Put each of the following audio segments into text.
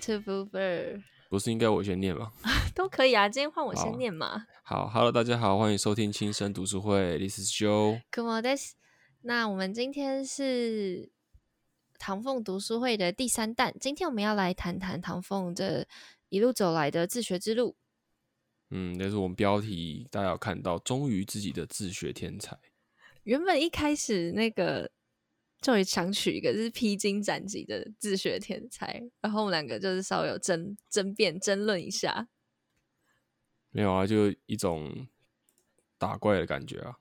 To 不是应该我先念吗？都可以啊。今天换我先念嘛。好，Hello，大家好，欢迎收听轻声读书会，This is Joe。On, this。那我们今天是唐凤读书会的第三弹，今天我们要来谈谈唐凤这一路走来的自学之路。嗯，那是我们标题大家有看到，忠于自己的自学天才。原本一开始那个终于想取一个就是披荆斩棘的自学天才，然后我们两个就是稍微有争争辩、争论一下。没有啊，就一种打怪的感觉啊。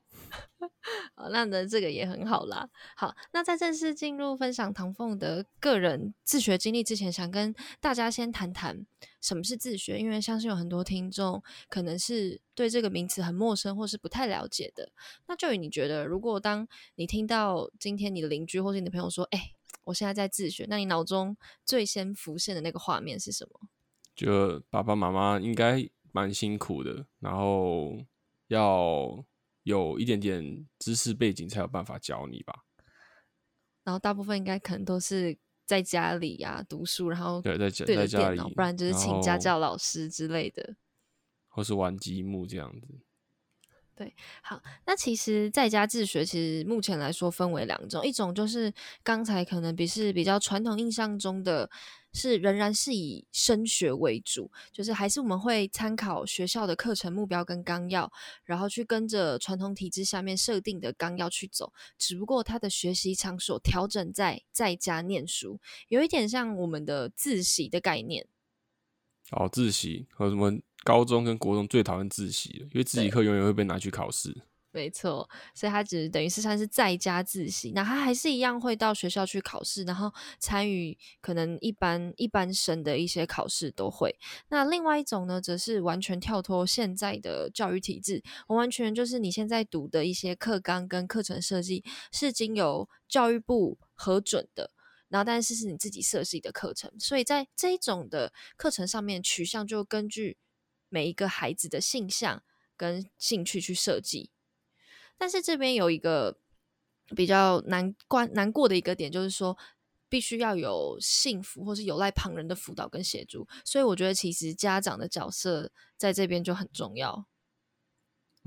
好，那呢这个也很好啦。好，那在正式进入分享唐凤的个人自学经历之前，想跟大家先谈谈什么是自学，因为相信有很多听众可能是对这个名词很陌生或是不太了解的。那就以你觉得，如果当你听到今天你的邻居或是你的朋友说：“哎、我现在在自学”，那你脑中最先浮现的那个画面是什么？就爸爸妈妈应该蛮辛苦的，然后要有一点点知识背景才有办法教你吧。然后大部分应该可能都是在家里呀、读书，然后对，在家对在家里不然就是请家教老师之类的。或是玩积木这样子。对好，那其实在家自学，其实目前来说分为两种，一种就是刚才可能比是比较传统印象中的，是仍然是以升学为主，就是还是我们会参考学校的课程目标跟纲要，然后去跟着传统体制下面设定的纲要去走，只不过他的学习场所调整在在家念书，有一点像我们的自习的概念。哦，自习和什么高中跟国中最讨厌自习了，因为自习课永远会被拿去考试。没错，所以他只等于是算是在家自习，那他还是一样会到学校去考试，然后参与可能一般一般生的一些考试都会。那另外一种呢，则是完全跳脱现在的教育体制，完完全全就是你现在读的一些课纲跟课程设计是经由教育部核准的。然后，但是是你自己设计的课程，所以在这一种的课程上面，取向就根据每一个孩子的性向跟兴趣去设计。但是这边有一个比较难关难过的一个点，就是说必须要有幸福或是有赖旁人的辅导跟协助，所以我觉得其实家长的角色在这边就很重要。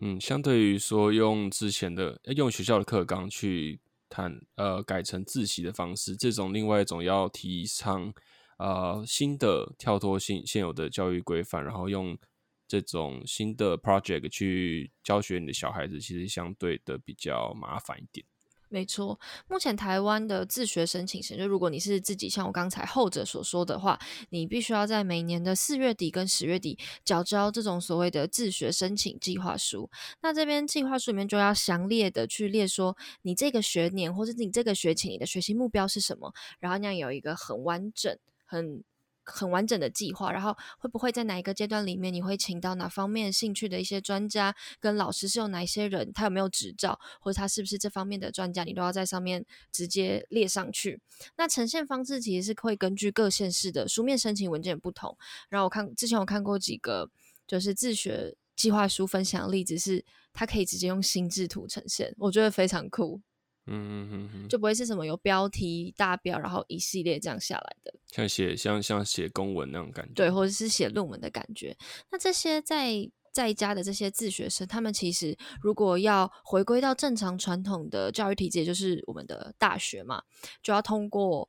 嗯，相对于说用之前的用学校的课纲去谈呃改成自习的方式，这种另外一种要提倡呃新的跳脱性现有的教育规范，然后用这种新的 project 去教学你的小孩子，其实相对的比较麻烦一点。没错，目前台湾的自学申请时，就如果你是自己像我刚才后者所说的话，你必须要在每年的四月底跟十月底缴交这种所谓的自学申请计划书。那这边计划书里面就要详列的去列说，你这个学年或者你这个学期你的学习目标是什么，然后那样有一个很完整、很很完整的计划，然后会不会在哪一个阶段里面，你会请到哪方面兴趣的一些专家跟老师是有哪一些人，他有没有执照，或者他是不是这方面的专家，你都要在上面直接列上去。那呈现方式其实是会根据各县市的书面申请文件不同。然后我看之前我看过几个就是自学计划书分享的例子是，它可以直接用心智图呈现，我觉得非常酷，嗯嗯嗯嗯，就不会是什么有标题、大标，然后一系列这样下来的。像写像像写公文那种感觉。对，或者是写论文的感觉。那这些在在家的这些自学生，他们其实如果要回归到正常传统的教育体制，也就是我们的大学嘛，就要通过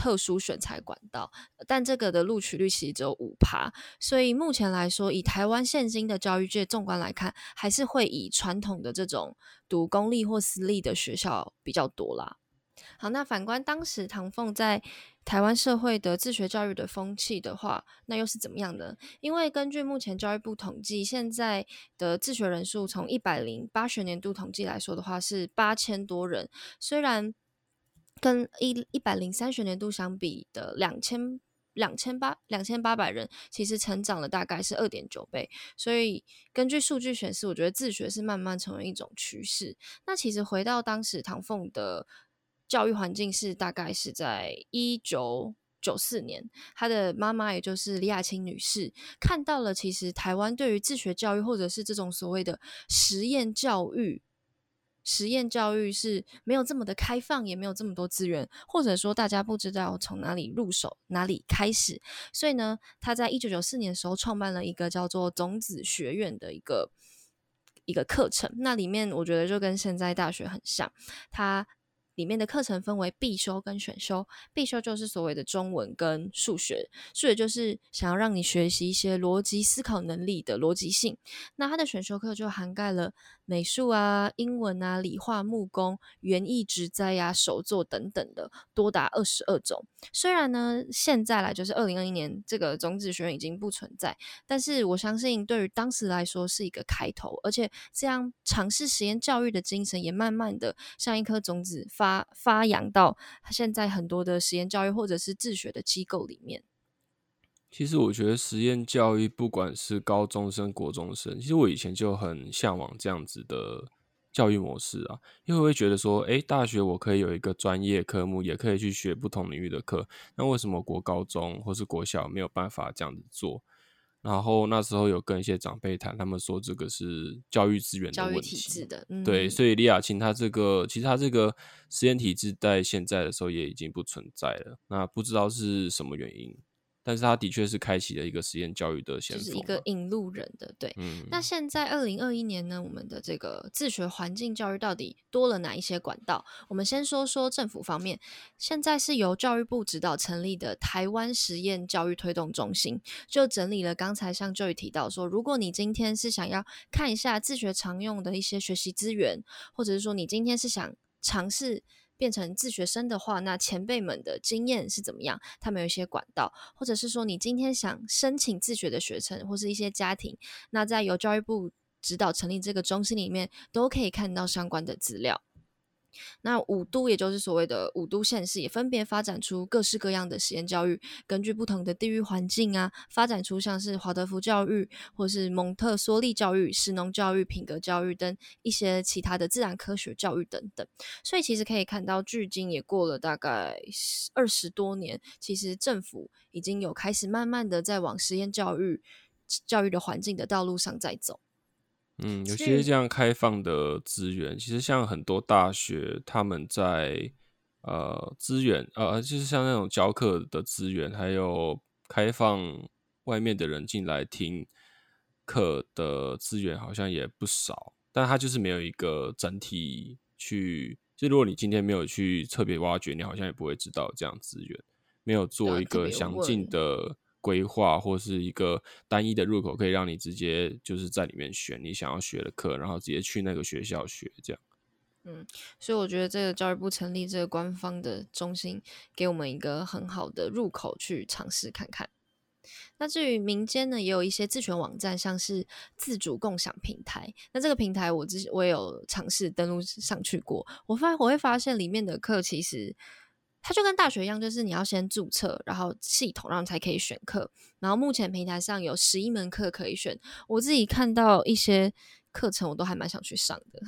特殊选材管道，但这个的录取率其实只有五趴，所以目前来说，以台湾现今的教育界纵观来看，还是会以传统的这种读公立或私立的学校比较多啦。好，那反观当时唐凤在台湾社会的自学教育的风气的话，那又是怎么样呢？因为根据目前教育部统计，现在的自学人数从一百零八学年度统计来说的话是八千多人，虽然跟一一百零三学年度相比的两千。两千八两千八百人，其实成长了大概是二点九倍，所以根据数据显示，我觉得自学是慢慢成为一种趋势。那其实回到当时唐凤的教育环境是大概是在一九九四年，他的妈妈也就是李雅青女士看到了，其实台湾对于自学教育或者是这种所谓的实验教育实验教育是没有这么的开放，也没有这么多资源，或者说大家不知道从哪里入手、哪里开始。所以呢，他在一九九四年的时候创办了一个叫做种子学院的一个一个课程。那里面我觉得就跟现在大学很像，它。里面的课程分为必修跟选修，必修就是所谓的中文跟数学，数学就是想要让你学习一些逻辑思考能力的逻辑性。那它的选修课就涵盖了美术啊、英文啊、理化、木工、园艺植栽呀、手作等等的，多达二十二种。虽然呢，现在来就是二零二一年，这个种子学院已经不存在，但是我相信对于当时来说是一个开头，而且这样尝试实验教育的精神也慢慢的像一颗种子。发发扬到现在很多的实验教育或者是自学的机构里面。其实我觉得实验教育不管是高中生、国中生，其实我以前就很向往这样子的教育模式啊，因为我会觉得说，哎，大学我可以有一个专业科目，也可以去学不同领域的课，那为什么国高中或是国小没有办法这样子做？然后那时候有跟一些长辈谈，他们说这个是教育资源的问题，的对，所以李雅琴他这个其实他这个实验体制在现在的时候也已经不存在了，那不知道是什么原因。但是他的确是开启了一个实验教育的先锋，就是一个引路人的对。那现在二零二一年呢，我们的这个自学环境教育到底多了哪一些管道？我们先说说政府方面，现在是由教育部指导成立的台湾实验教育推动中心，就整理了刚才像 Joy 提到说，如果你今天是想要看一下自学常用的一些学习资源，或者是说你今天是想尝试。变成自学生的话，那前辈们的经验是怎么样？他们有一些管道，或者是说你今天想申请自学的学程，或是一些家庭，那在由教育部指导成立这个中心里面，都可以看到相关的资料。那五都也就是所谓的五都县市，也分别发展出各式各样的实验教育，根据不同的地域环境啊，发展出像是华德福教育，或是蒙特梭利教育、实农教育、品格教育等一些其他的自然科学教育等等。所以其实可以看到，距今也过了大概二十多年，其实政府已经有开始慢慢的在往实验教育、教育的环境的道路上在走。嗯，有些这样开放的资源，其实像很多大学，他们在呃资源呃，就是像那种教课的资源，还有开放外面的人进来听课的资源，好像也不少。但它就是没有一个整体去，就如果你今天没有去特别挖掘，你好像也不会知道这样资源，没有做一个详尽的。规划或是一个单一的入口，可以让你直接就是在里面选你想要学的课，然后直接去那个学校学这样。嗯，所以我觉得这个教育部成立这个官方的中心，给我们一个很好的入口去尝试看看。那至于民间呢，也有一些自选网站，像是自主共享平台。那这个平台我之我也有尝试登录上去过，我发我会发现里面的课其实。它就跟大学一样，就是你要先注册，然后系统，然后才可以选课。然后目前平台上有十一门课可以选，我自己看到一些课程，我都还蛮想去上的。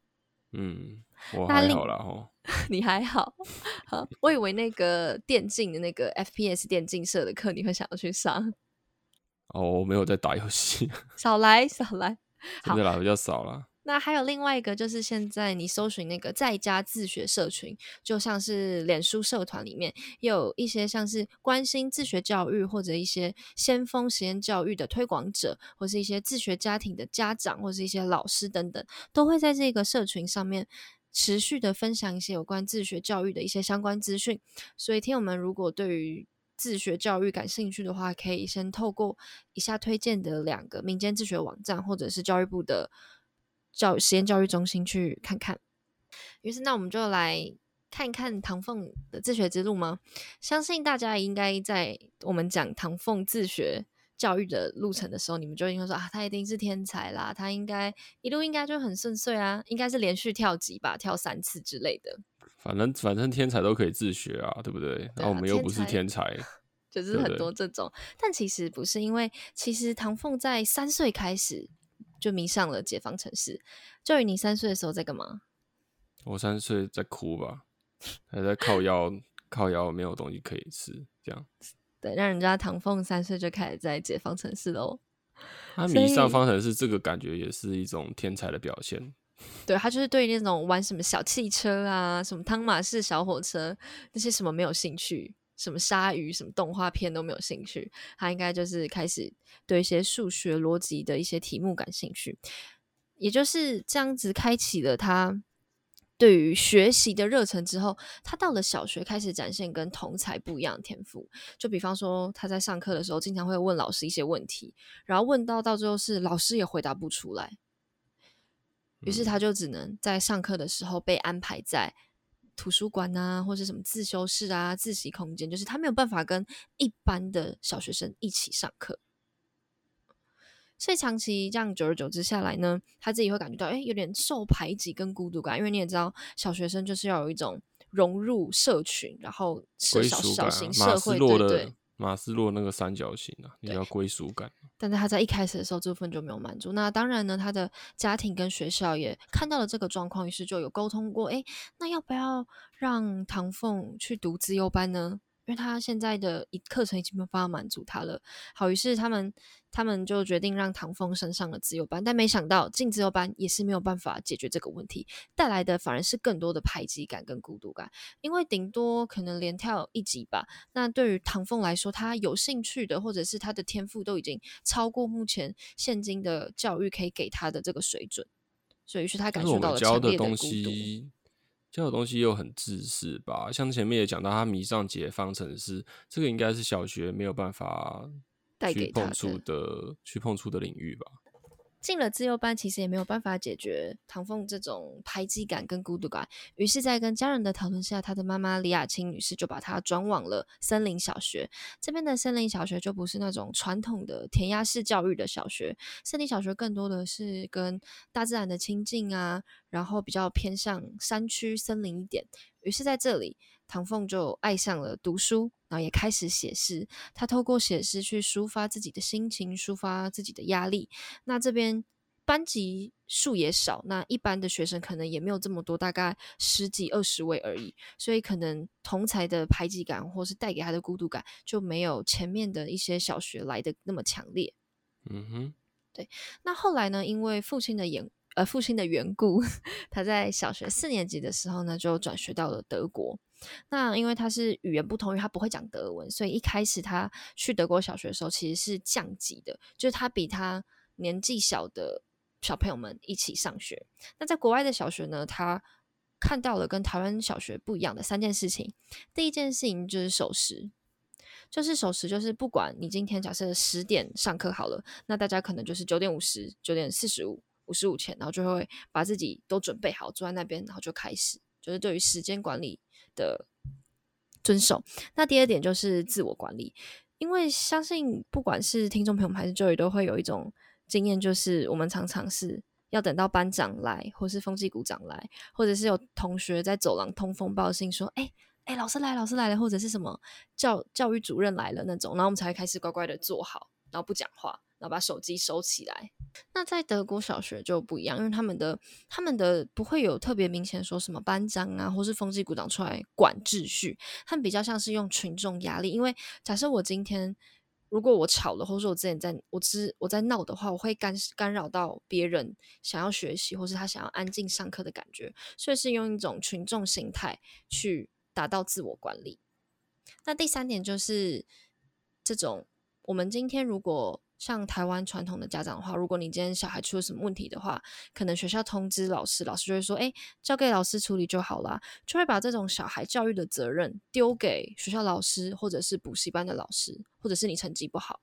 嗯，我还好啦哦。你还好？好，我以为那个电竞的那个 FPS 电竞社的课你会想要去上。哦，我没有在打游戏。少来少来，真的啦，比较少啦。那还有另外一个，就是现在你搜寻那个在家自学社群，就像是脸书社团里面，有一些像是关心自学教育或者一些先锋实验教育的推广者，或是一些自学家庭的家长，或是一些老师等等，都会在这个社群上面持续的分享一些有关自学教育的一些相关资讯。所以，听友们如果对于自学教育感兴趣的话，可以先透过以下推荐的两个民间自学网站，或者是教育部的。教实验教育中心去看看，于是那我们就来看一看唐凤的自学之路吗？相信大家应该在我们讲唐凤自学教育的路程的时候，你们就应该说啊，他一定是天才啦，他应该一路应该就很顺遂啊，应该是连续跳级吧，跳三次之类的。反正反正天才都可以自学啊，对不对？那我们又不是天才，就是很多这种。但其实不是，因为其实唐凤在三岁开始。就迷上了解放城市。教育你三岁的时候在干嘛？我三岁在哭吧，还在靠腰，靠腰没有东西可以吃，这样。对，让人家唐凤三岁就开始在解放城市喽。他迷上方程式，这个感觉也是一种天才的表现。对他就是对那种玩什么小汽车啊、什么汤马士小火车那些什么没有兴趣，什么鲨鱼、什么动画片都没有兴趣。他应该就是开始对一些数学逻辑的一些题目感兴趣，也就是这样子开启了他对于学习的热忱之后，他到了小学开始展现跟同才不一样的天赋。就比方说他在上课的时候，经常会问老师一些问题，然后问到到最后是老师也回答不出来。于是他就只能在上课的时候被安排在图书馆啊，或者什么自修室啊、自习空间，就是他没有办法跟一般的小学生一起上课。所以长期这样久而久之下来呢，他自己会感觉到，哎，有点受排挤跟孤独感。因为你也知道，小学生就是要有一种融入社群，然后小小型社会，对对。马斯洛那个三角形啊，你要归属感。但是他在一开始的时候，这部分就没有满足。那当然呢，他的家庭跟学校也看到了这个状况，于是就有沟通过。哎，那要不要让唐凤去读自优班呢？因为他现在的一课程已经没有办法满足他了。好，于是他们他们就决定让唐凤升上了自由班，但没想到进自由班也是没有办法解决这个问题，带来的反而是更多的排挤感跟孤独感。因为顶多可能连跳一级吧，那对于唐凤来说，他有兴趣的或者是他的天赋都已经超过目前现今的教育可以给他的这个水准，所以于是他感受到了强烈的孤独。教的东西又很自私吧，像前面也讲到，他迷上解方程式，这个应该是小学没有办法去碰触的，去碰触的领域吧。进了自幼班，其实也没有办法解决唐凤这种排挤感跟孤独感。于是，在跟家人的讨论下，他的妈妈李雅青女士就把他转往了森林小学。这边的森林小学就不是那种传统的填鸭式教育的小学，森林小学更多的是跟大自然的亲近啊，然后比较偏向山区森林一点。于是，在这里。唐凤就爱上了读书，然后也开始写诗。他透过写诗去抒发自己的心情，抒发自己的压力。那这边班级数也少，那一般的学生可能也没有这么多，大概十几二十位而已。所以可能同才的排挤感，或是带给他的孤独感，就没有前面的一些小学来的那么强烈。嗯哼，对。那后来呢？因为父亲的眼呃父亲的缘故，他在小学四年级的时候呢，就转学到了德国。那因为他是语言不通，因为他不会讲德文，所以一开始他去德国小学的时候其实是降级的，就是他比他年纪小的小朋友们一起上学。那在国外的小学呢，他看到了跟台湾小学不一样的三件事情。第一件事情就是守时，就是守时，就是不管你今天假设十点上课好了，那大家可能就是九点五十、九点四十五、五十五前，然后就会把自己都准备好，坐在那边，然后就开始，就是对于时间管理。的遵守。那第二点就是自我管理，因为相信不管是听众朋友们还是 Joy 都会有一种经验，就是我们常常是要等到班长来，或是风纪股长来，或者是有同学在走廊通风报信说：“哎哎，老师来，老师来了，或者是什么教教育主任来了那种，然后我们才会开始乖乖的坐好，然后不讲话。”然后把手机收起来。那在德国小学就不一样，因为他们的他们的不会有特别明显说什么班长啊，或是风纪股长出来管秩序，他们比较像是用群众压力。因为假设我今天如果我吵了，或者我之前在我之我在闹的话，我会干干扰到别人想要学习，或是他想要安静上课的感觉，所以是用一种群众心态去达到自我管理。那第三点就是这种，我们今天如果像台湾传统的家长的话，如果你今天小孩出了什么问题的话，可能学校通知老师，老师就会说：“哎，交给老师处理就好啦。”就会把这种小孩教育的责任丢给学校老师，或者是补习班的老师，或者是你成绩不好，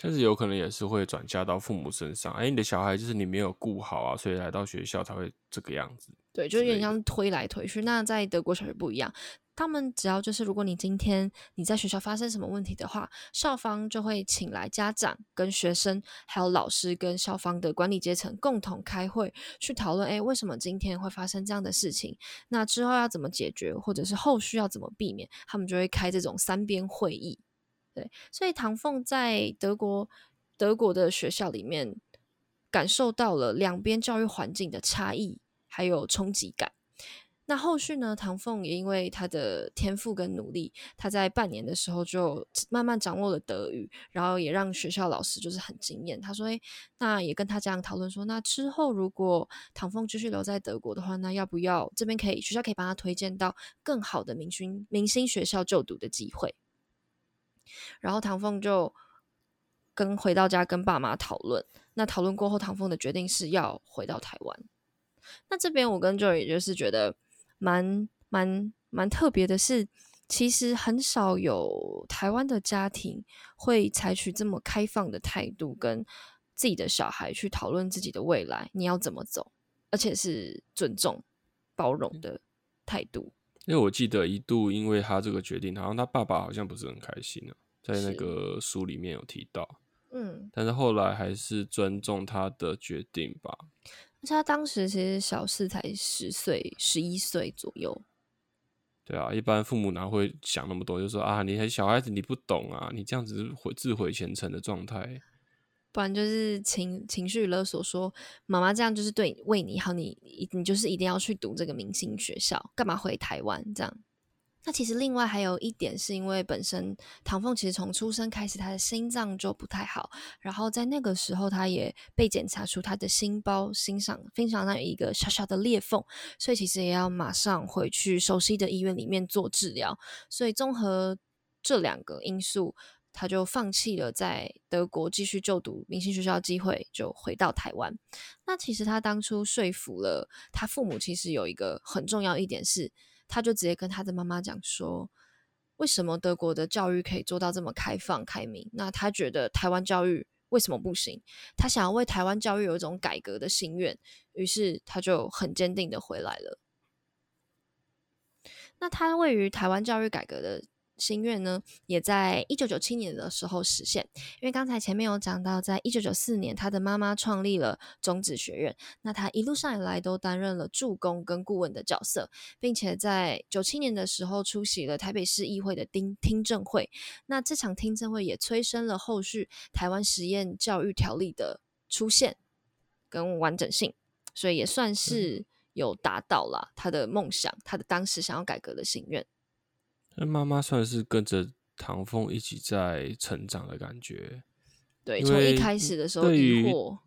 但是有可能也是会转嫁到父母身上。哎，你的小孩就是你没有顾好啊，所以来到学校才会这个样子。对，就有点像推来推去。那在德国小学不一样。他们只要就是，如果你今天你在学校发生什么问题的话，校方就会请来家长、跟学生，还有老师跟校方的管理阶层共同开会去讨论。哎，为什么今天会发生这样的事情？那之后要怎么解决，或者是后续要怎么避免？他们就会开这种三边会议。对，所以唐凤在德国德国的学校里面感受到了两边教育环境的差异，还有冲击感。那后续呢？唐凤也因为他的天赋跟努力，他在半年的时候就慢慢掌握了德语，然后也让学校老师就是很惊艳。他说：“诶，那也跟他这样讨论说，那之后如果唐凤继续留在德国的话，那要不要这边可以学校可以帮他推荐到更好的明星明星学校就读的机会？”然后唐凤就跟回到家跟爸妈讨论。那讨论过后，唐凤的决定是要回到台湾。那这边我跟 Joy 就是觉得。蛮蛮蛮特别的是，其实很少有台湾的家庭会采取这么开放的态度，跟自己的小孩去讨论自己的未来，你要怎么走，而且是尊重、包容的态度。因为我记得一度因为他这个决定，好像他爸爸好像不是很开心啊，在那个书里面有提到，嗯，但是后来还是尊重他的决定吧。他当时其实小四才十岁、十一岁左右。对啊，一般父母哪会想那么多？就说啊，你还小孩子，你不懂啊，你这样子毁自毁前程的状态。不然就是情情绪勒索，说妈妈这样就是对为你好，你你就是一定要去读这个明星学校，干嘛回台湾这样？那其实另外还有一点，是因为本身唐凤其实从出生开始，他的心脏就不太好，然后在那个时候，他也被检查出他的心包心上非常上有一个小小的裂缝，所以其实也要马上回去熟悉的医院里面做治疗。所以综合这两个因素，他就放弃了在德国继续就读明星学校机会，就回到台湾。那其实他当初说服了他父母，其实有一个很重要一点是。他就直接跟他的妈妈讲说：“为什么德国的教育可以做到这么开放开明？那他觉得台湾教育为什么不行？他想要为台湾教育有一种改革的心愿，于是他就很坚定的回来了。那他位于台湾教育改革的。”心愿呢，也在一九九七年的时候实现。因为刚才前面有讲到，在一九九四年，他的妈妈创立了种子学院。那他一路上以来都担任了助攻跟顾问的角色，并且在九七年的时候出席了台北市议会的听听证会。那这场听证会也催生了后续台湾实验教育条例的出现跟完整性，所以也算是有达到了他的梦想，他的当时想要改革的心愿。那妈妈算是跟着唐凤一起在成长的感觉，对，从一开始的时候疑惑，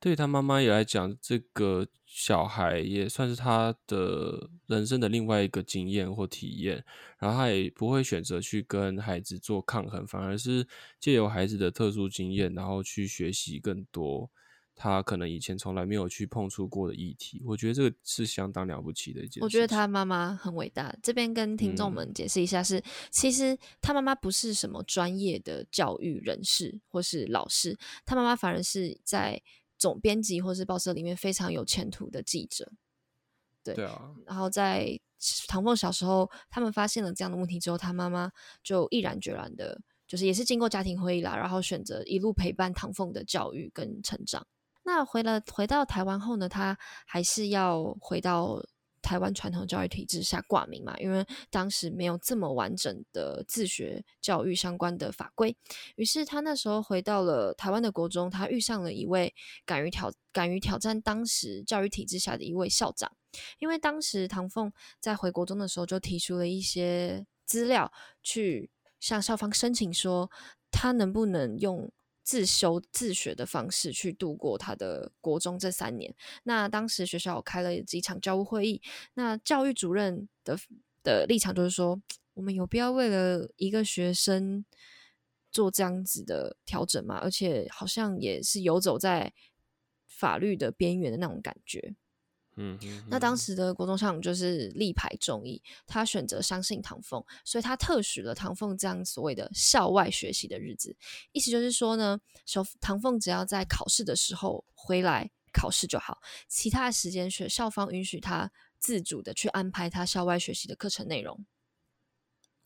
对他妈妈也来讲，这个小孩也算是他的人生的另外一个经验或体验，然后他也不会选择去跟孩子做抗衡，反而是借由孩子的特殊经验，然后去学习更多。他可能以前从来没有去碰触过的议题，我觉得这个是相当了不起的一件事。我觉得他妈妈很伟大。这边跟听众们解释一下，是其实他妈妈不是什么专业的教育人士或是老师，他妈妈反而是在总编辑或是报社里面非常有前途的记者。对，对啊。然后在唐凤小时候，他们发现了这样的问题之后，他妈妈就毅然决然的，就是也是经过家庭会议啦，然后选择一路陪伴唐凤的教育跟成长。那回了回到台湾后呢，他还是要回到台湾传统教育体制下挂名嘛，因为当时没有这么完整的自学教育相关的法规。于是他那时候回到了台湾的国中，他遇上了一位敢于挑敢于挑战当时教育体制下的一位校长。因为当时唐凤在回国中的时候，就提出了一些资料，去向校方申请说，他能不能用。自修自学的方式去度过他的国中这三年。那当时学校开了几场教务会议，那教育主任的的立场就是说，我们有必要为了一个学生做这样子的调整吗？而且好像也是游走在法律的边缘的那种感觉。嗯，那当时的国中校长就是力排众议，他选择相信唐凤，所以他特许了唐凤这样所谓的校外学习的日子。意思就是说呢，小唐凤只要在考试的时候回来考试就好，其他的时间学校方允许他自主的去安排他校外学习的课程内容。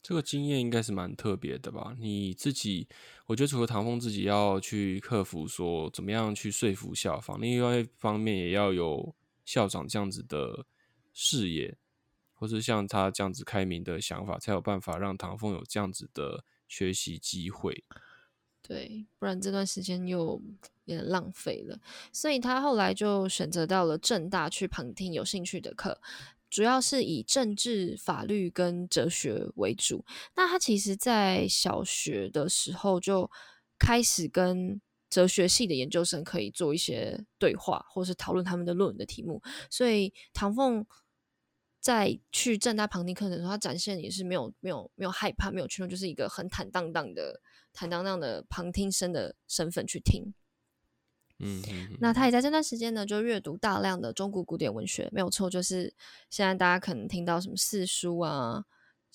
这个经验应该是蛮特别的吧？你自己，我觉得除了唐凤自己要去克服说怎么样去说服校方，另外一方面也要有。校长这样子的视野，或是像他这样子开明的想法，才有办法让唐凤有这样子的学习机会。对，不然这段时间又 有点浪费了。所以他后来就选择到了正大去旁听有兴趣的课。主要是以政治、法律跟哲学为主。那他其实，在小学的时候就开始跟哲学系的研究生可以做一些对话，或是讨论他们的论文的题目。所以唐凤在去正大旁听课程的时候，他展现也是没有、没有、没有害怕、没有屈辱，就是一个很坦荡荡的、坦荡荡的旁听生的身份去听。嗯，那他也在这段时间呢，就阅读大量的中国古典文学，没有错，就是现在大家可能听到什么四书啊、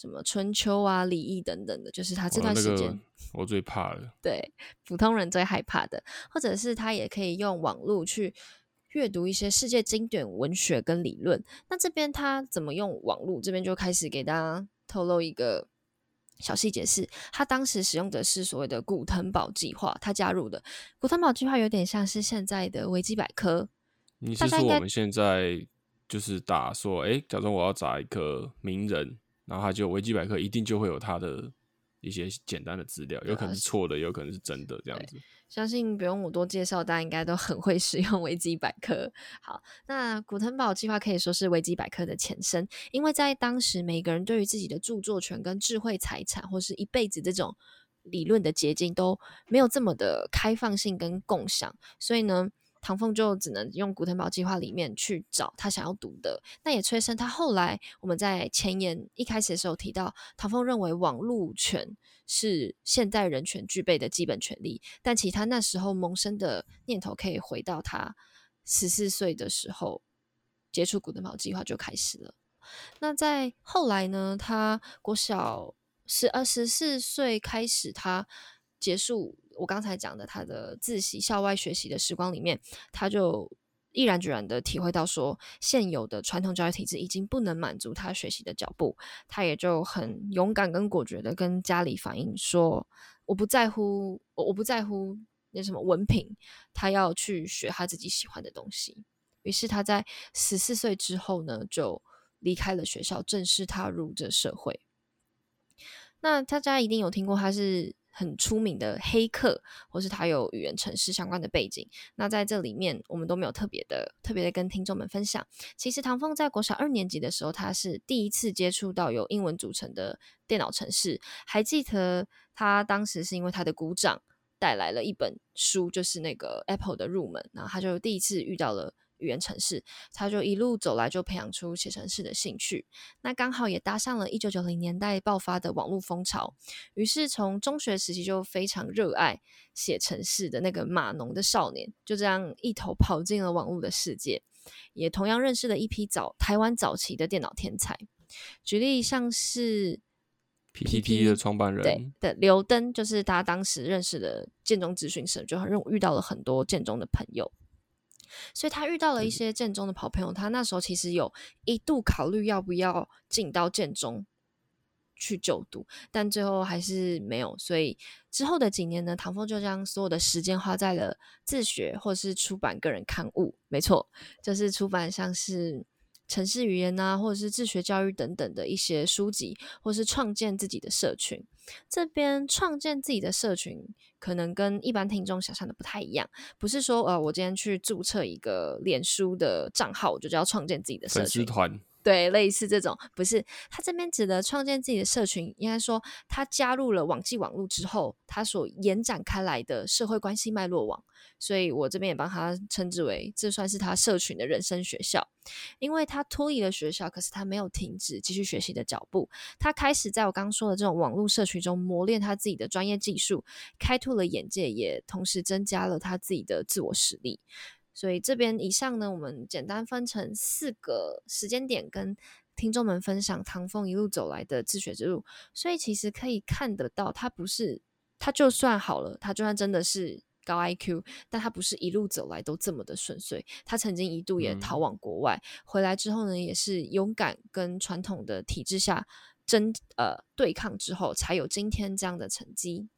什么春秋啊、礼义等等的，就是他这段时间我最怕的，对普通人最害怕的，或者是他也可以用网络去阅读一些世界经典文学跟理论。那这边他怎么用网络？这边就开始给大家透露一个。小细节是，他当时使用的是所谓的古腾堡计划，他加入的古腾堡计划有点像是现在的维基百科。你是说我们现在就是打说，哎，假装我要找一个名人，然后他就维基百科一定就会有他的。一些简单的资料，有可能是错的，有可能是真的，这样子。相信不用我多介绍，大家应该都很会使用维基百科。好，那古腾堡计划可以说是维基百科的前身，因为在当时，每个人对于自己的著作权跟智慧财产，或是一辈子这种理论的结晶，都没有这么的开放性跟共享，所以呢。唐凤就只能用古腾堡计划里面去找他想要读的，那也催生他后来我们在前言一开始的时候提到，唐凤认为网路权是现代人权具备的基本权利，但其他那时候萌生的念头可以回到他十四岁的时候接触古腾堡计划就开始了。那在后来呢，他国小十二十四岁开始，他结束。我刚才讲的他的自习校外学习的时光里面，他就毅然决然的体会到说，现有的传统教育体制已经不能满足他学习的脚步，他也就很勇敢跟果决的跟家里反映说，我不在乎，我我不在乎那什么文凭，他要去学他自己喜欢的东西。于是他在十四岁之后呢，就离开了学校，正式踏入这社会。那大家一定有听过他是。很出名的黑客，或是他有语言城市相关的背景。那在这里面，我们都没有特别的、特别的跟听众们分享。其实唐凤在国小二年级的时候，他是第一次接触到由英文组成的电脑城市。还记得他当时是因为他的鼓掌带来了一本书，就是那个 Apple 的入门，然后他就第一次遇到了。语言城市，他就一路走来就培养出写城市的兴趣。那刚好也搭上了一九九零年代爆发的网络风潮，于是从中学时期就非常热爱写城市的那个码农的少年，就这样一头跑进了网络的世界，也同样认识了一批早台湾早期的电脑天才。举例像是 PPT 的创办人对的刘登，就是他当时认识的建中咨询社，就很遇到了很多建中的朋友。所以他遇到了一些建中的好朋友，他那时候其实有一度考虑要不要进到建中去就读，但最后还是没有。所以之后的几年呢，唐风就将所有的时间花在了自学或是出版个人刊物。没错，就是出版像是。城市语言啊，或者是自学教育等等的一些书籍，或是创建自己的社群。这边创建自己的社群，可能跟一般听众想象的不太一样。不是说，呃，我今天去注册一个脸书的账号，我就叫创建自己的社群。团。对，类似这种，不是他这边指的创建自己的社群，应该说他加入了网际网络之后，他所延展开来的社会关系脉络网，所以我这边也帮他称之为，这算是他社群的人生学校，因为他脱离了学校，可是他没有停止继续学习的脚步，他开始在我刚刚说的这种网络社群中磨练他自己的专业技术，开拓了眼界，也同时增加了他自己的自我实力。所以这边以上呢，我们简单分成四个时间点，跟听众们分享唐风一路走来的自学之路。所以其实可以看得到，他不是他就算好了，他就算真的是高 IQ，但他不是一路走来都这么的顺遂。他曾经一度也逃往国外，回来之后呢，也是勇敢跟传统的体制下争呃对抗之后，才有今天这样的成绩。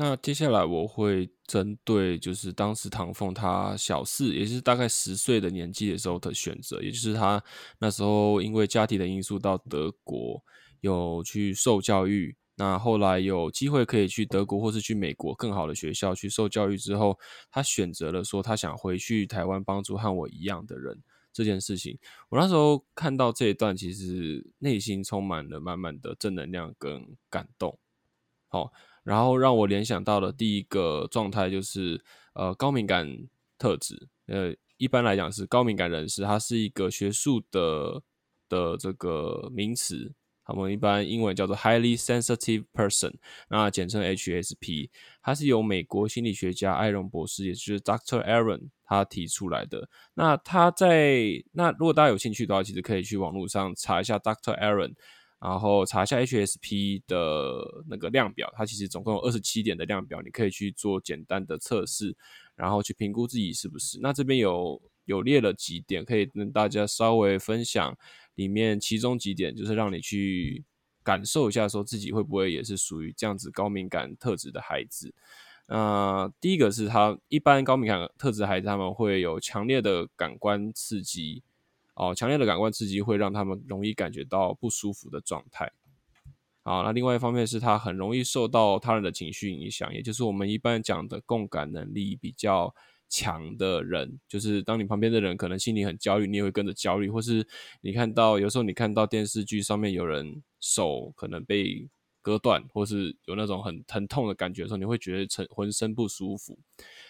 那接下来我会针对就是当时唐凤他小四，也是大概十岁的年纪的时候的选择，也就是他那时候因为家庭的因素到德国有去受教育，那后来有机会可以去德国或是去美国更好的学校去受教育之后，他选择了说他想回去台湾帮助和我一样的人。这件事情。我那时候看到这一段，其实内心充满了满满的正能量跟感动。好，然后让我联想到的第一个状态就是呃高敏感特质。呃，一般来讲是高敏感人士，它是一个学术的的这个名词。我们一般英文叫做 highly sensitive person，那简称 HSP，它是由美国心理学家艾伦博士，也就是 Dr. Aaron 他提出来的。那他在那如果大家有兴趣的话，其实可以去网络上查一下 Dr. Aaron，然后查一下 HSP 的那个量表，它其实总共有二十七点的量表，你可以去做简单的测试，然后去评估自己是不是。那这边有有列了几点，可以跟大家稍微分享。里面其中几点就是让你去感受一下，说自己会不会也是属于这样子高敏感特质的孩子。呃，第一个是他一般高敏感特质孩子，他们会有强烈的感官刺激哦，强烈的感官刺激会让他们容易感觉到不舒服的状态。好，那另外一方面是他很容易受到他人的情绪影响，也就是我们一般讲的共感能力比较。强的人，就是当你旁边的人可能心里很焦虑，你也会跟着焦虑，或是你看到有时候你看到电视剧上面有人手可能被割断，或是有那种很疼痛的感觉的时候，你会觉得成浑身不舒服。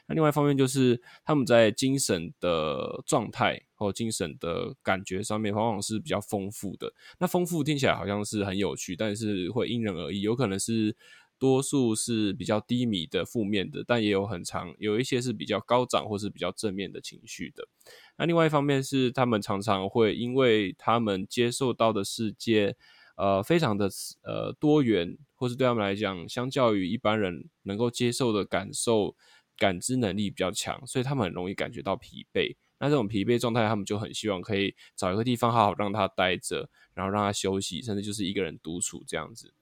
那另外一方面就是他们在精神的状态或精神的感觉上面，往往是比较丰富的。那丰富听起来好像是很有趣，但是会因人而异，有可能是。多数是比较低迷的、负面的，但也有很长，有一些是比较高涨或是比较正面的情绪的。那另外一方面是，他们常常会因为他们接受到的世界，呃，非常的呃多元，或是对他们来讲，相较于一般人能够接受的感受、感知能力比较强，所以他们很容易感觉到疲惫。那这种疲惫状态，他们就很希望可以找一个地方好好让他待着，然后让他休息，甚至就是一个人独处这样子。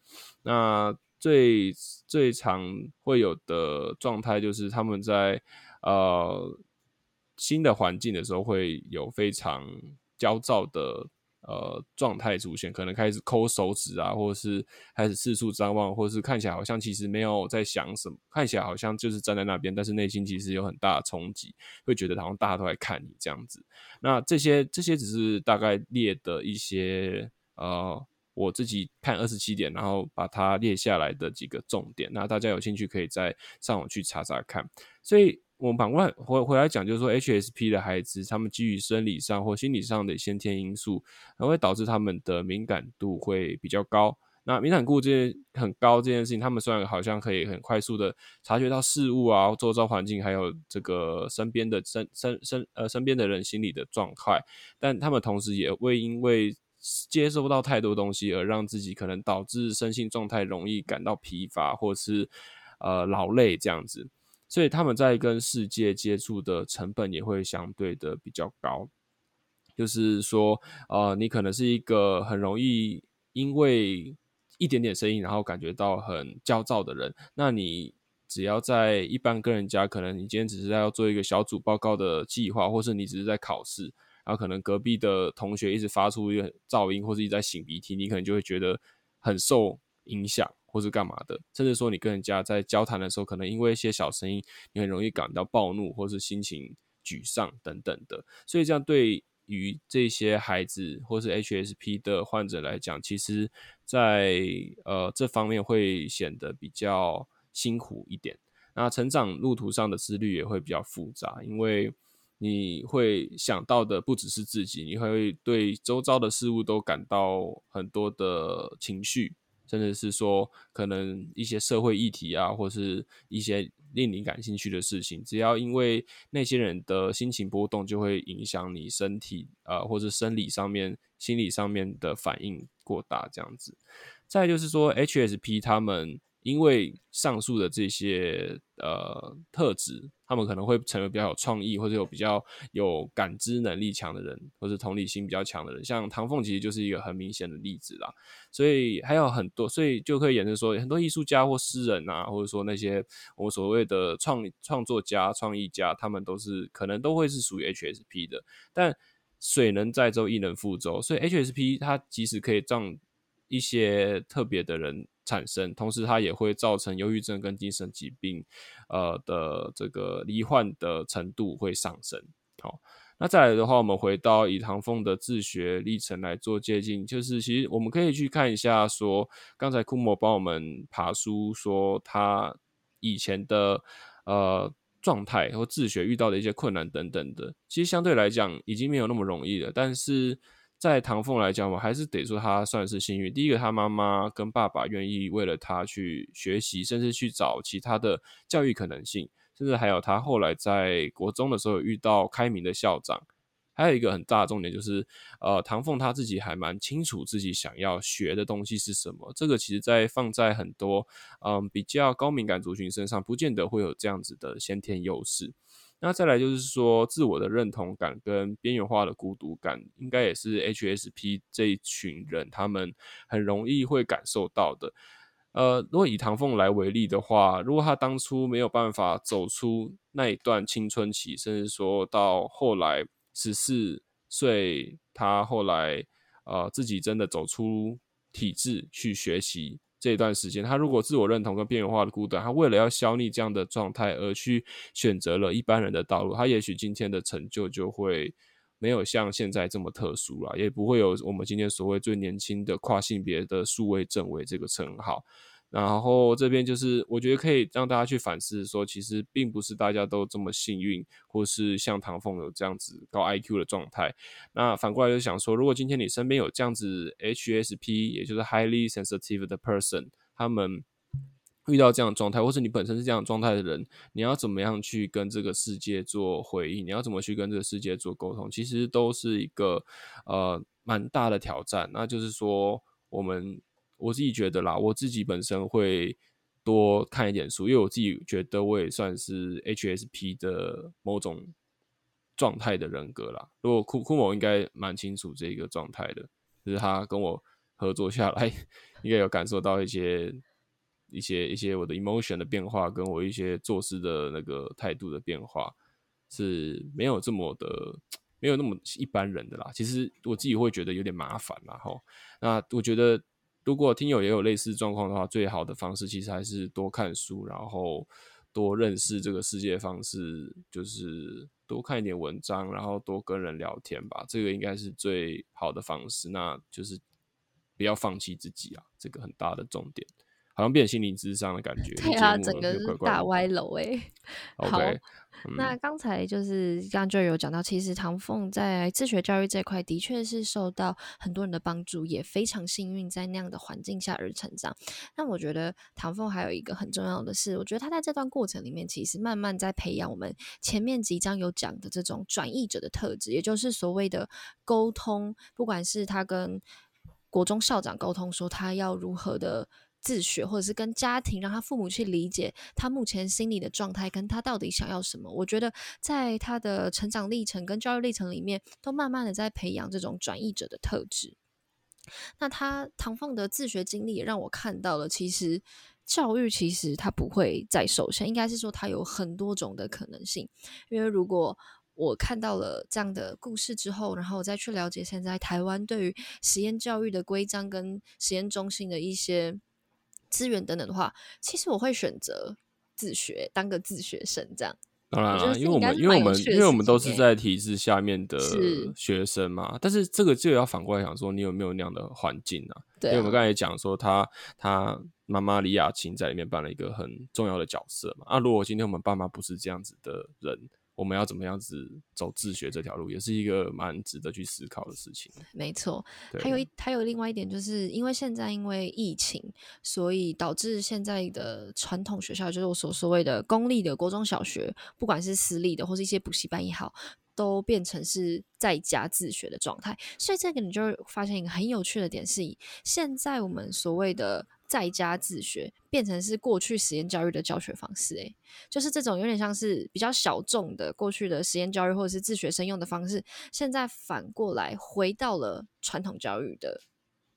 那最最常会有的状态就是他们在呃新的环境的时候会有非常焦躁的呃状态出现，可能开始抠手指啊，或者是开始四处张望，或者是看起来好像其实没有在想什么，看起来好像就是站在那边，但是内心其实有很大的冲击，会觉得好像大家都在看你这样子。那这些这些只是大概列的一些呃。我自己看二十七点，然后把它列下来的几个重点，那大家有兴趣可以再上网去查查看。所以，我们反过来回回来讲，就是说，HSP 的孩子，他们基于生理上或心理上的先天因素，会导致他们的敏感度会比较高。那敏感度这件很高这件事情，他们虽然好像可以很快速的察觉到事物啊、周遭环境，还有这个身边的身身身呃身边的人心理的状态，但他们同时也会因为接收到太多东西，而让自己可能导致身心状态容易感到疲乏，或是呃劳累这样子，所以他们在跟世界接触的成本也会相对的比较高。就是说，呃，你可能是一个很容易因为一点点声音，然后感觉到很焦躁的人，那你只要在一般跟人家，可能你今天只是在要做一个小组报告的计划，或是你只是在考试。然后可能隔壁的同学一直发出一个噪音，或者一直在擤鼻涕，你可能就会觉得很受影响，或是干嘛的。甚至说你跟人家在交谈的时候，可能因为一些小声音，你很容易感到暴怒，或是心情沮丧等等的。所以这样对于这些孩子或是 HSP 的患者来讲，其实在呃这方面会显得比较辛苦一点。那成长路途上的思虑也会比较复杂，因为。你会想到的不只是自己，你会对周遭的事物都感到很多的情绪，甚至是说可能一些社会议题啊，或是一些令你感兴趣的事情，只要因为那些人的心情波动，就会影响你身体呃或是生理上面、心理上面的反应过大这样子。再就是说，HSP 他们。因为上述的这些呃特质，他们可能会成为比较有创意或者有比较有感知能力强的人，或者同理心比较强的人。像唐凤其实就是一个很明显的例子啦。所以还有很多，所以就可以衍生说，很多艺术家或诗人啊，或者说那些我们所谓的创创作家、创意家，他们都是可能都会是属于 HSP 的。但水能载舟，亦能覆舟，所以 HSP 它即使可以让一些特别的人。产生，同时它也会造成忧郁症跟精神疾病，呃的这个罹患的程度会上升。好，那再来的话，我们回到以唐凤的自学历程来做接近，就是其实我们可以去看一下，说刚才库莫帮我们爬书，说他以前的呃状态或自学遇到的一些困难等等的，其实相对来讲已经没有那么容易了。但是在唐凤来讲，我还是得说他算是幸运。第一个，他妈妈跟爸爸愿意为了他去学习，甚至去找其他的教育可能性。甚至还有他后来在国中的时候遇到开明的校长，还有一个很大的重点就是，呃，唐凤他自己还蛮清楚自己想要学的东西是什么。这个其实在放在很多嗯比较高敏感族群身上，不见得会有这样子的先天优势。那再来就是说，自我的认同感跟边缘化的孤独感，应该也是 HSP 这一群人他们很容易会感受到的。呃，如果以唐凤来为例的话，如果他当初没有办法走出那一段青春期，甚至说到后来十四岁，他后来呃自己真的走出体制去学习这一段时间，他如果自我认同跟边缘化的孤单，他为了要消弭这样的状态而去选择了一般人的道路，他也许今天的成就就会没有像现在这么特殊了，也不会有我们今天所谓最年轻的跨性别的数位政委这个称号。然后这边就是，我觉得可以让大家去反思，说其实并不是大家都这么幸运，或是像唐凤有这样子高 IQ 的状态。那反过来就想说，如果今天你身边有这样子 HSP，也就是 highly sensitive 的 person，他们遇到这样的状态，或是你本身是这样状态的人，你要怎么样去跟这个世界做回应？你要怎么去跟这个世界做沟通？其实都是一个呃蛮大的挑战。那就是说我们。我自己觉得啦，我自己本身会多看一点书，因为我自己觉得我也算是 HSP 的某种状态的人格啦。如果库库某应该蛮清楚这个状态的，就是他跟我合作下来，应该有感受到一些一些一些我的 emotion 的变化，跟我一些做事的那个态度的变化是没有这么的，没有那么一般人的啦。其实我自己会觉得有点麻烦啦，哈。那我觉得。如果听友也有类似状况的话，最好的方式其实还是多看书，然后多认识这个世界方式，就是多看一点文章，然后多跟人聊天吧。这个应该是最好的方式。那就是不要放弃自己啊，这个很大的重点。好像变心灵智商的感觉，对啊，整个是大歪楼哎。好，那刚才就是刚刚就有讲到，其实唐凤在自学教育这块的确是受到很多人的帮助，也非常幸运在那样的环境下而成长。那我觉得唐凤还有一个很重要的是，我觉得他在这段过程里面，其实慢慢在培养我们前面几章有讲的这种转译者的特质，也就是所谓的沟通，不管是他跟国中校长沟通，说他要如何的。自学，或者是跟家庭，让他父母去理解他目前心理的状态，跟他到底想要什么。我觉得在他的成长历程跟教育历程里面，都慢慢的在培养这种转译者的特质。那他唐凤的自学经历也让我看到了，其实教育其实他不会再受限，应该是说他有很多种的可能性。因为如果我看到了这样的故事之后，然后我再去了解现在台湾对于实验教育的规章跟实验中心的一些。资源等等的话，其实我会选择自学，当个自学生这样。当然了，因为我们因为我们因为我们都是在体制下面的学生嘛。但是这个就要反过来想说，你有没有那样的环境啊？对，因为我们刚才也讲说，他他妈妈李雅琴在里面扮了一个很重要的角色嘛。啊，如果今天我们爸妈不是这样子的人。我们要怎么样子走自学这条路，也是一个蛮值得去思考的事情。没错，还有一还有另外一点，就是因为现在因为疫情，所以导致现在的传统学校，就是我所所谓的公立的国中小学，不管是私立的或是一些补习班也好，都变成是在家自学的状态。所以这个你就发现一个很有趣的点是，现在我们所谓的。在家自学变成是过去实验教育的教学方式，诶，就是这种有点像是比较小众的过去的实验教育或者是自学生用的方式，现在反过来回到了传统教育的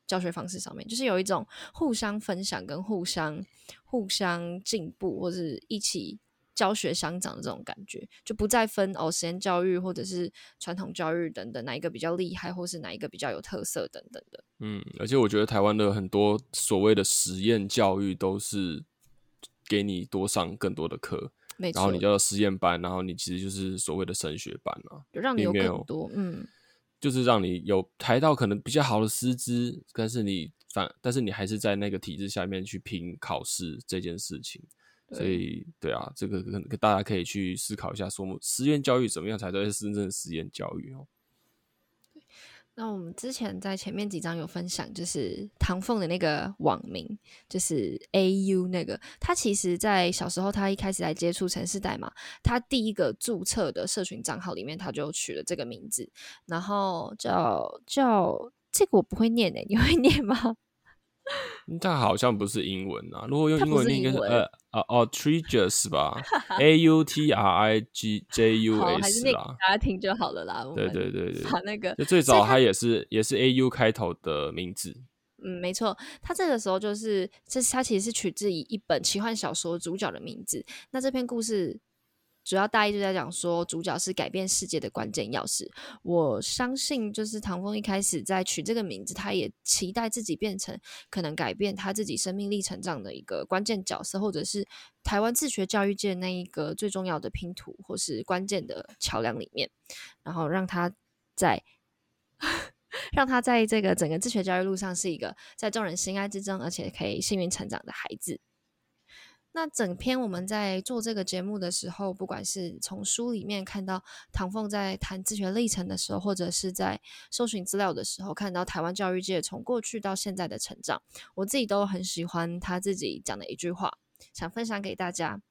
教学方式上面，就是有一种互相分享跟互相互相进步或者一起。教学相长的这种感觉，就不再分哦，实验教育或者是传统教育等等，哪一个比较厉害，或是哪一个比较有特色等等的。嗯，而且我觉得台湾的很多所谓的实验教育，都是给你多上更多的课，没错，然后你叫做实验班，然后你其实就是所谓的升学班啊，就让你有更多，嗯，就是让你有抬到可能比较好的师资，但是你反，但是你还是在那个体制下面去拼考试这件事情。所以，对啊，这个可能大家可以去思考一下，说实验教育怎么样才算是真正的实验教育哦。那我们之前在前面几章有分享，就是唐凤的那个网名，就是 A U 那个，他其实在小时候他一开始来接触城市代码，他第一个注册的社群账号里面他就取了这个名字，然后叫叫这个我不会念诶、你会 念吗？但好像不是英文啊，如果用英文念，应该是是英文呃呃哦 t r i g e r s 吧，A U T R I G J U S 啦。大家听就好了啦。对对对对，把那个就最早它也是也是 A U 开头的名字。嗯，没错，他这个时候就是，这是他其实是取自于一本奇幻小说主角的名字。那这篇故事主要大意就在讲说，主角是改变世界的关键钥匙。我相信，就是唐风一开始在取这个名字，他也期待自己变成可能改变他自己生命力成长的一个关键角色，或者是台湾自学教育界那一个最重要的拼图，或是关键的桥梁里面，然后让他在 让他在这个整个自学教育路上是一个在众人心爱之中，而且可以幸运成长的孩子。那整篇我们在做这个节目的时候，不管是从书里面看到唐凤在谈自学历程的时候，或者是在搜寻资料的时候，看到台湾教育界从过去到现在的成长，我自己都很喜欢他自己讲的一句话，想分享给大家。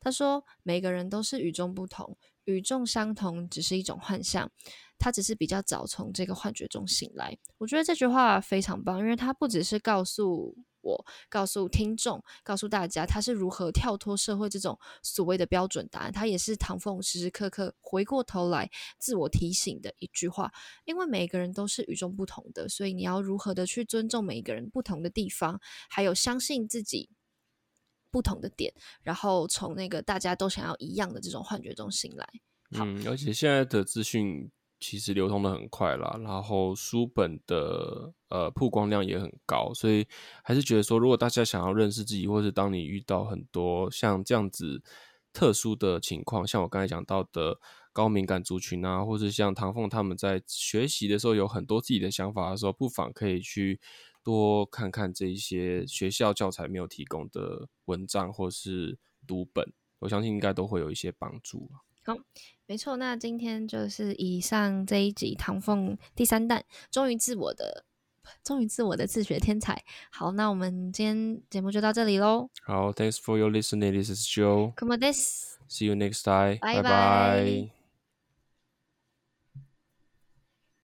他说：“每个人都是与众不同，与众相同只是一种幻象，他只是比较早从这个幻觉中醒来。”我觉得这句话非常棒，因为他不只是告诉我、告诉听众、告诉大家他是如何跳脱社会这种所谓的标准答案，他也是唐凤时时刻刻回过头来自我提醒的一句话。因为每个人都是与众不同的，所以你要如何的去尊重每一个人不同的地方，还有相信自己。不同的点，然后从那个大家都想要一样的这种幻觉中醒来。嗯，而且现在的资讯其实流通的很快啦，然后书本的呃曝光量也很高，所以还是觉得说，如果大家想要认识自己，或是当你遇到很多像这样子特殊的情况，像我刚才讲到的高敏感族群啊，或是像唐凤他们在学习的时候有很多自己的想法的时候，不妨可以去多看看这一些学校教材没有提供的文章或是读本，我相信应该都会有一些帮助啊。没错，那今天就是以上这一集唐凤第三弹，忠于自我的，忠于自我的自学天才。好，那我们今天节目就到这里喽。好，Thanks for your listening. This is Joe. Come on, this。See you next time. 拜拜拜拜